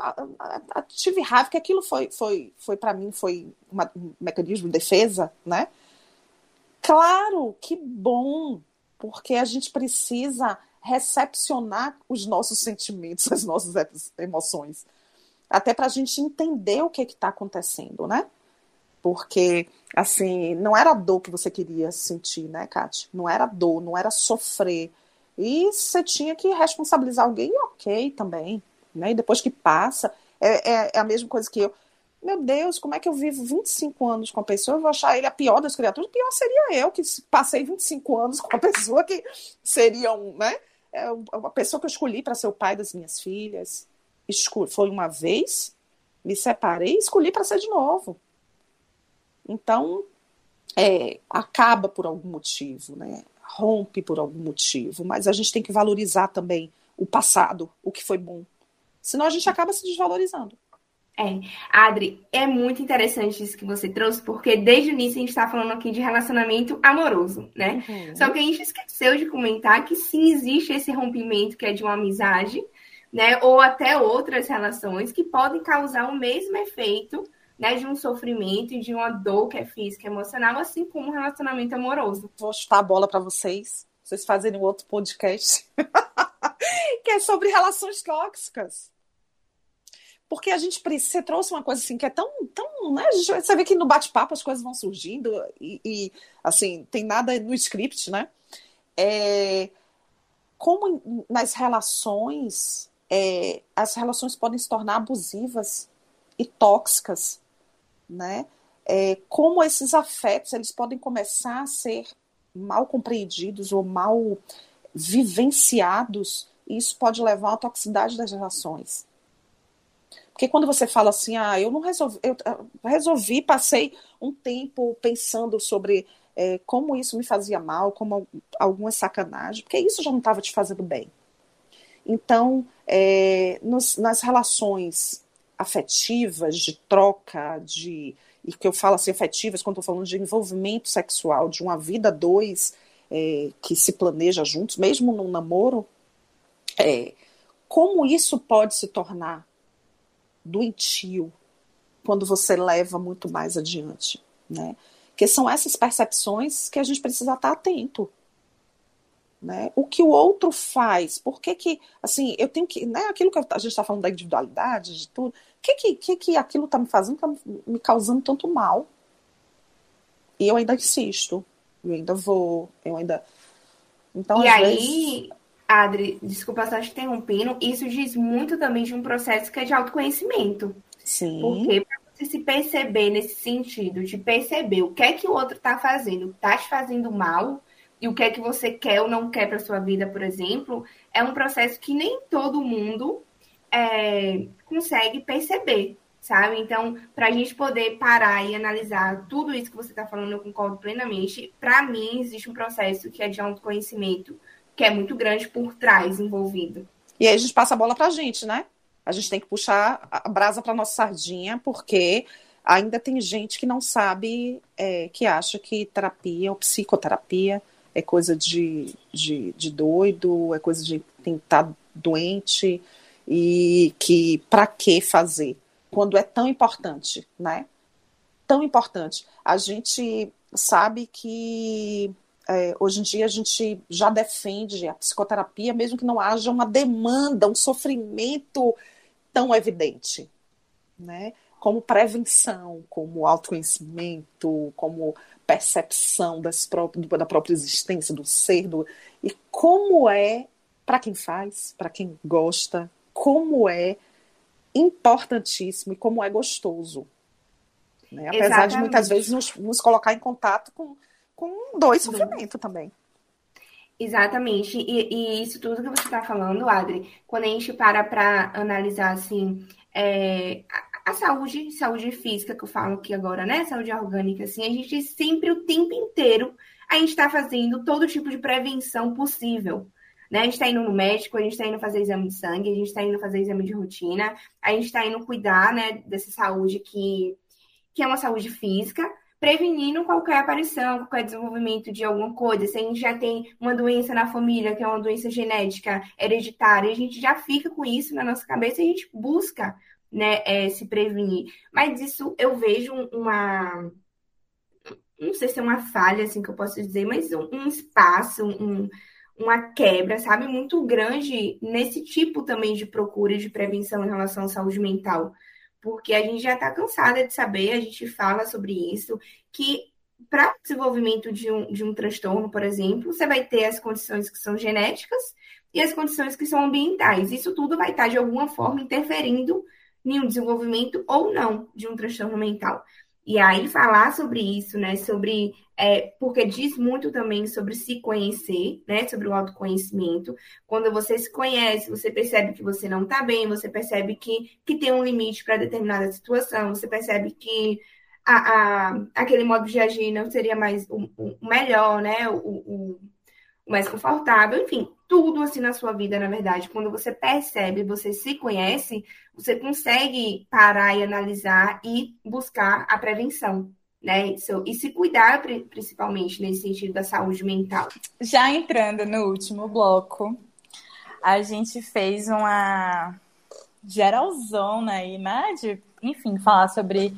tive raiva, que aquilo foi, foi, foi para mim, foi uma, um mecanismo de defesa, né? Claro, que bom, porque a gente precisa recepcionar os nossos sentimentos, as nossas emoções, até para a gente entender o que está acontecendo, né? Porque, assim, não era a dor que você queria sentir, né, Kátia? Não era dor, não era sofrer. E você tinha que responsabilizar alguém, ok, também. Né? E depois que passa, é, é, é a mesma coisa que eu meu Deus, como é que eu vivo 25 anos com a pessoa? Eu vou achar ele a pior das criaturas? Pior seria eu, que passei 25 anos com a pessoa que seria um, né? É uma pessoa que eu escolhi para ser o pai das minhas filhas. Foi uma vez, me separei e escolhi para ser de novo. Então, é, acaba por algum motivo, né? Rompe por algum motivo, mas a gente tem que valorizar também o passado, o que foi bom. Senão a gente acaba se desvalorizando. É, Adri, é muito interessante isso que você trouxe, porque desde o início a gente está falando aqui de relacionamento amoroso, né? Uhum. Só que a gente esqueceu de comentar que sim existe esse rompimento que é de uma amizade, né? Ou até outras relações que podem causar o mesmo efeito, né? De um sofrimento e de uma dor que é física e emocional, assim como um relacionamento amoroso. Vou chutar a bola para vocês, vocês fazerem um outro podcast que é sobre relações tóxicas. Porque a gente você trouxe uma coisa assim que é tão, tão, né? Você vê que no bate-papo as coisas vão surgindo e, e, assim, tem nada no script, né? É, como nas relações, é, as relações podem se tornar abusivas e tóxicas, né? É, como esses afetos eles podem começar a ser mal compreendidos ou mal vivenciados, e isso pode levar à toxicidade das relações. Porque quando você fala assim, ah, eu não resolvi, eu ah, resolvi, passei um tempo pensando sobre é, como isso me fazia mal, como alguma sacanagem, porque isso já não estava te fazendo bem. Então, é, nos, nas relações afetivas, de troca, de e que eu falo assim, afetivas, quando estou falando de envolvimento sexual, de uma vida dois é, que se planeja juntos, mesmo num namoro, é, como isso pode se tornar doentio quando você leva muito mais adiante, né? Que são essas percepções que a gente precisa estar atento. Né? O que o outro faz, por que que, assim, eu tenho que, né, aquilo que a gente está falando da individualidade, de tudo, o que que, que, que aquilo está me fazendo, está me causando tanto mal? E eu ainda insisto, eu ainda vou, eu ainda... Então, e aí, vezes... Adri, desculpa estar te interrompendo, isso diz muito também de um processo que é de autoconhecimento. Sim. Porque para você se perceber nesse sentido, de perceber o que é que o outro está fazendo, está te fazendo mal, e o que é que você quer ou não quer para sua vida, por exemplo, é um processo que nem todo mundo é, consegue perceber, sabe? Então, para a gente poder parar e analisar tudo isso que você está falando, eu concordo plenamente. Para mim, existe um processo que é de autoconhecimento que é muito grande por trás envolvido. E aí a gente passa a bola para a gente, né? A gente tem que puxar a brasa para nossa sardinha, porque ainda tem gente que não sabe, é, que acha que terapia ou psicoterapia é coisa de, de, de doido, é coisa de tentar doente e que para que fazer quando é tão importante, né? Tão importante. A gente sabe que é, hoje em dia a gente já defende a psicoterapia, mesmo que não haja uma demanda, um sofrimento tão evidente, né? Como prevenção, como autoconhecimento, como percepção próprias, da própria existência do ser, do, e como é, para quem faz, para quem gosta, como é importantíssimo e como é gostoso. Né? Apesar Exatamente. de muitas vezes nos, nos colocar em contato com com dois sofrimento também. Exatamente. E, e, isso tudo que você está falando, Adri, quando a gente para para analisar assim é, a, a, saúde, saúde física que eu falo aqui agora, né? Saúde orgânica, assim, a gente sempre o tempo inteiro a gente está fazendo todo tipo de prevenção possível. Né? A gente está indo no médico, a gente está indo fazer exame de sangue, a gente está indo fazer exame de rotina, a gente está indo cuidar né, dessa saúde que, que é uma saúde física, prevenindo qualquer aparição, qualquer desenvolvimento de alguma coisa. Se a gente já tem uma doença na família, que é uma doença genética hereditária, a gente já fica com isso na nossa cabeça e a gente busca né, é, se prevenir. Mas isso eu vejo uma. Não sei se é uma falha, assim, que eu posso dizer, mas um, um espaço, um, uma quebra, sabe, muito grande nesse tipo também de procura de prevenção em relação à saúde mental. Porque a gente já está cansada de saber, a gente fala sobre isso, que para o desenvolvimento de um, de um transtorno, por exemplo, você vai ter as condições que são genéticas e as condições que são ambientais. Isso tudo vai estar, de alguma forma, interferindo em um desenvolvimento ou não de um transtorno mental. E aí falar sobre isso, né? Sobre é, porque diz muito também sobre se conhecer, né? Sobre o autoconhecimento. Quando você se conhece, você percebe que você não está bem, você percebe que, que tem um limite para determinada situação, você percebe que a, a, aquele modo de agir não seria mais o, o melhor, né? O, o, o mais confortável, enfim, tudo assim na sua vida, na verdade. Quando você percebe, você se conhece, você consegue parar e analisar e buscar a prevenção. Né? E se cuidar, principalmente nesse sentido da saúde mental. Já entrando no último bloco, a gente fez uma geralzona aí, né? De, enfim, falar sobre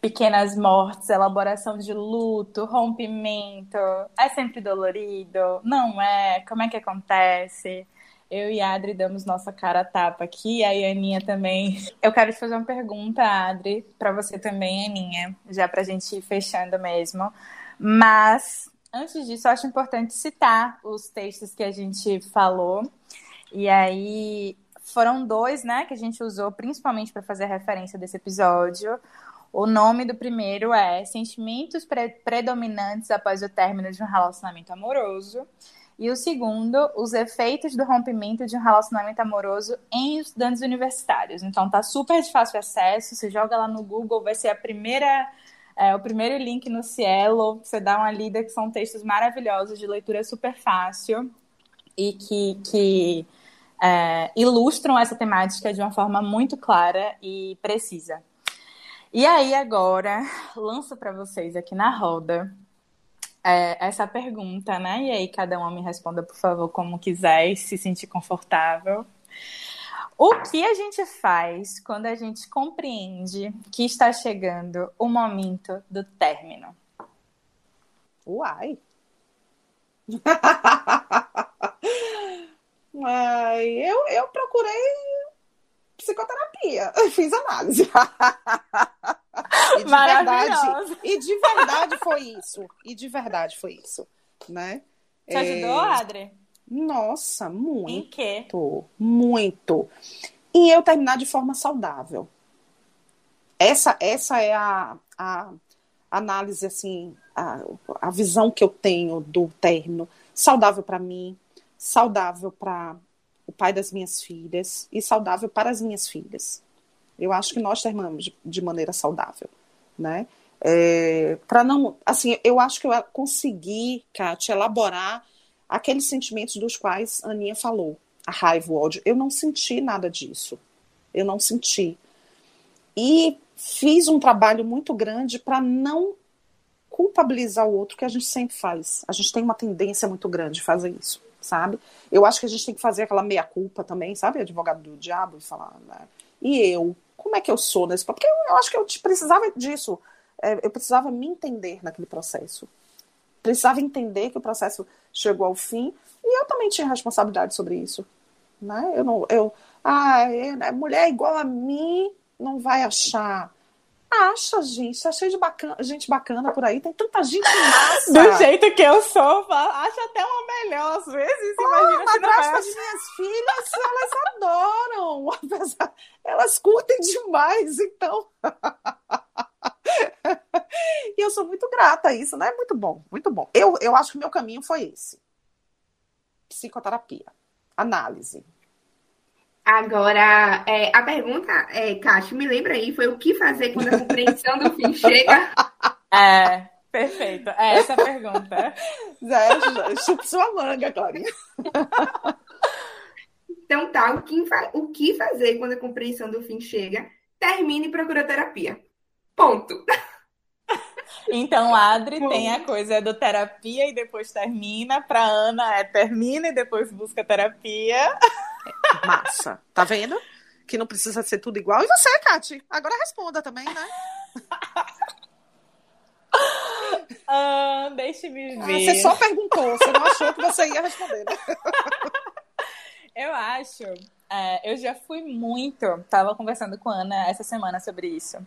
pequenas mortes, elaboração de luto, rompimento. É sempre dolorido? Não é? Como é que acontece? Eu e a Adri damos nossa cara a tapa aqui, a Aninha também. Eu quero te fazer uma pergunta, Adri, para você também, Aninha, já para a gente ir fechando mesmo. Mas, antes disso, eu acho importante citar os textos que a gente falou. E aí, foram dois, né, que a gente usou principalmente para fazer referência desse episódio. O nome do primeiro é Sentimentos pre Predominantes após o término de um relacionamento amoroso. E o segundo, Os efeitos do rompimento de um relacionamento amoroso em estudantes universitários. Então tá super de fácil acesso, você joga lá no Google, vai ser a primeira é, o primeiro link no Cielo, você dá uma lida, que são textos maravilhosos, de leitura super fácil e que, que é, ilustram essa temática de uma forma muito clara e precisa. E aí, agora, lanço para vocês aqui na roda é, essa pergunta, né? E aí, cada um me responda, por favor, como quiser e se sentir confortável. O que a gente faz quando a gente compreende que está chegando o momento do término? Uai! Ai, eu, eu procurei psicoterapia. Fiz análise. e de verdade, e de verdade foi isso. E de verdade foi isso, né? Te ajudou, é... Adri? Nossa, muito. Em quê? Muito. Em eu terminar de forma saudável. Essa, essa é a, a análise, assim, a, a visão que eu tenho do término. Saudável para mim, saudável para o pai das minhas filhas e saudável para as minhas filhas. Eu acho que nós terminamos de, maneira saudável, né? É, para não, assim, eu acho que eu consegui, Kátia, elaborar aqueles sentimentos dos quais a Aninha falou, a raiva, o ódio. Eu não senti nada disso. Eu não senti. E fiz um trabalho muito grande para não culpabilizar o outro, que a gente sempre faz. A gente tem uma tendência muito grande de fazer isso sabe? Eu acho que a gente tem que fazer aquela meia-culpa também, sabe? Advogado do diabo e falar, né? E eu? Como é que eu sou nesse Porque eu, eu acho que eu precisava disso. É, eu precisava me entender naquele processo. Precisava entender que o processo chegou ao fim e eu também tinha responsabilidade sobre isso. Né? Eu não, eu, ah, é, né, mulher igual a mim não vai achar Acha, gente. Tá cheio de bacana, gente bacana por aí. Tem tanta gente massa. Do jeito que eu sou, acho até uma melhor às vezes. Oh, imagina madrasta de minhas filhas, elas adoram. Elas curtem demais, então. e eu sou muito grata a isso, né? Muito bom, muito bom. Eu, eu acho que o meu caminho foi esse. Psicoterapia. Análise. Agora, é, a pergunta, é, Cássio, me lembra aí, foi o que fazer quando a compreensão do fim chega? É, perfeito. É essa a pergunta. Zé, chupa sua manga, Clarinha. Então tá, o que, o que fazer quando a compreensão do fim chega? Termine e procura terapia. Ponto. Então, Adri tem a coisa do terapia e depois termina. Para Ana é termina e depois busca terapia. É, massa. Tá vendo? Que não precisa ser tudo igual. E você, Kati? Agora responda também, né? Ah, deixe-me ver. Ah, você só perguntou, você não achou que você ia responder. Né? Eu acho. É, eu já fui muito. Tava conversando com a Ana essa semana sobre isso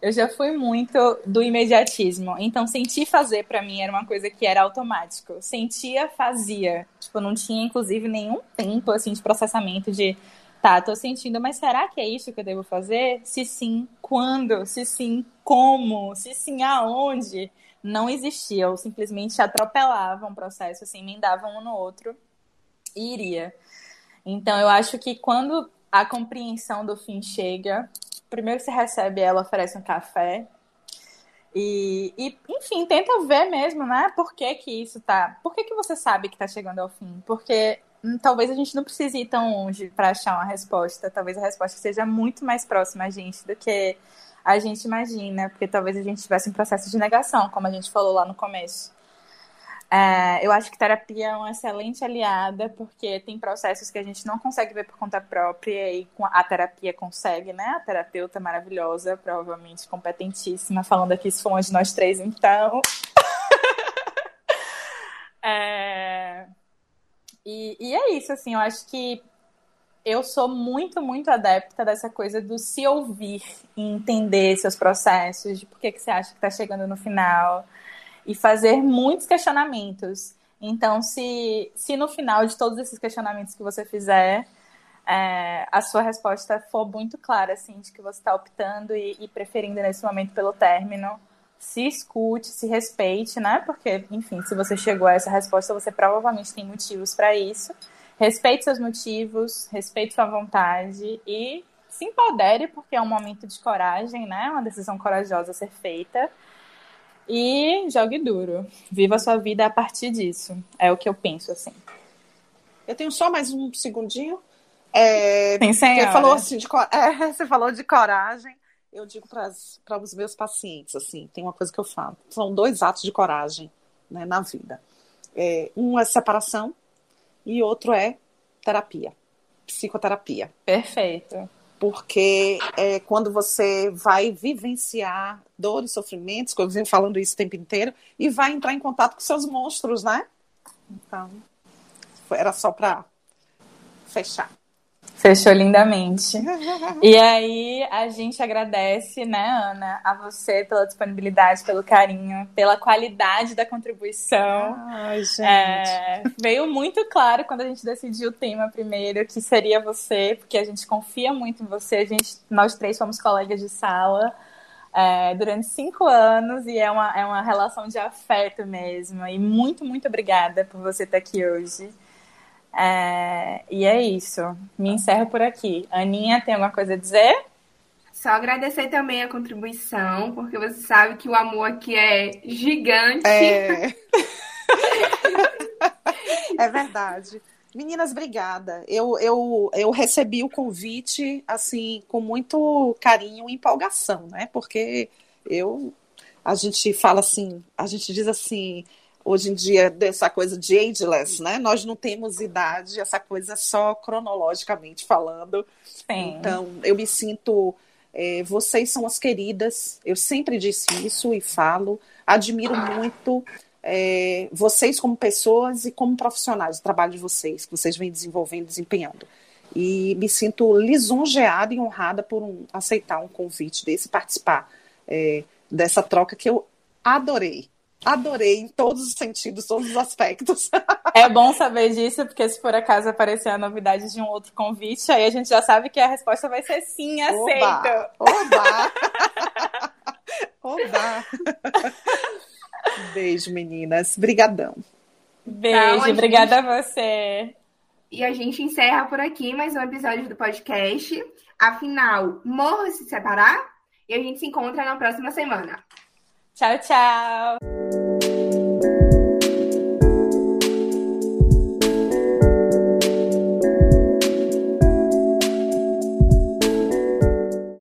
eu já fui muito do imediatismo. Então, sentir fazer para mim era uma coisa que era automático. Sentia, fazia. Tipo, não tinha, inclusive, nenhum tempo, assim, de processamento de, tá, tô sentindo, mas será que é isso que eu devo fazer? Se sim, quando? Se sim, como? Se sim, aonde? Não existia. Eu simplesmente atropelava um processo, assim, emendava um no outro e iria. Então, eu acho que quando a compreensão do fim chega, primeiro que você recebe ela, oferece um café. E, e, enfim, tenta ver mesmo, né? Por que que isso tá. Por que, que você sabe que tá chegando ao fim? Porque hum, talvez a gente não precise ir tão longe para achar uma resposta. Talvez a resposta seja muito mais próxima a gente do que a gente imagina. Porque talvez a gente tivesse um processo de negação, como a gente falou lá no começo. É, eu acho que terapia é uma excelente aliada, porque tem processos que a gente não consegue ver por conta própria e a terapia consegue, né? A terapeuta maravilhosa, provavelmente competentíssima, falando aqui se for de nós três, então. é... E, e é isso, assim, eu acho que eu sou muito, muito adepta dessa coisa do se ouvir e entender seus processos, de por que, que você acha que está chegando no final e fazer muitos questionamentos. Então, se, se no final de todos esses questionamentos que você fizer, é, a sua resposta for muito clara, assim, de que você está optando e, e, preferindo nesse momento pelo término, se escute, se respeite, né? Porque, enfim, se você chegou a essa resposta, você provavelmente tem motivos para isso. Respeite seus motivos, respeite sua vontade e se empodere, porque é um momento de coragem, né? Uma decisão corajosa a ser feita. E jogue duro. Viva a sua vida a partir disso. É o que eu penso, assim. Eu tenho só mais um segundinho. É, Tem Você falou, assim, de, é, você falou de coragem. Eu digo para os meus pacientes, assim, tem uma coisa que eu falo. São dois atos de coragem né, na vida. É, um é separação e outro é terapia, psicoterapia. Perfeito porque é, quando você vai vivenciar dores, sofrimentos, que eu venho falando isso o tempo inteiro, e vai entrar em contato com seus monstros, né? Então, era só para fechar. Fechou lindamente. e aí a gente agradece, né, Ana, a você pela disponibilidade, pelo carinho, pela qualidade da contribuição. Ai, gente. É, veio muito claro quando a gente decidiu o tema primeiro que seria você, porque a gente confia muito em você. A gente, nós três somos colegas de sala. É, durante cinco anos e é uma, é uma relação de afeto mesmo. E muito, muito obrigada por você estar aqui hoje. É, e é isso. Me encerro por aqui. Aninha, tem alguma coisa a dizer? Só agradecer também a contribuição, porque você sabe que o amor aqui é gigante. É, é verdade. Meninas, obrigada. Eu, eu, eu recebi o convite assim com muito carinho e empolgação, né? Porque eu a gente fala assim, a gente diz assim, hoje em dia dessa coisa de ageless, né? Nós não temos idade, essa coisa só cronologicamente falando. Sim. Então, eu me sinto. É, vocês são as queridas, eu sempre disse isso e falo. Admiro muito é, vocês como pessoas e como profissionais, o trabalho de vocês, que vocês vêm desenvolvendo, desempenhando. E me sinto lisonjeada e honrada por um, aceitar um convite desse, participar é, dessa troca que eu adorei adorei em todos os sentidos, todos os aspectos. É bom saber disso, porque se por acaso aparecer a novidade de um outro convite, aí a gente já sabe que a resposta vai ser sim, aceito. Oba! Oba! Beijo, meninas. Brigadão. Beijo, obrigada a você. E a gente encerra por aqui mais um episódio do podcast. Afinal, morro se separar? E a gente se encontra na próxima semana. Tchau, tchau.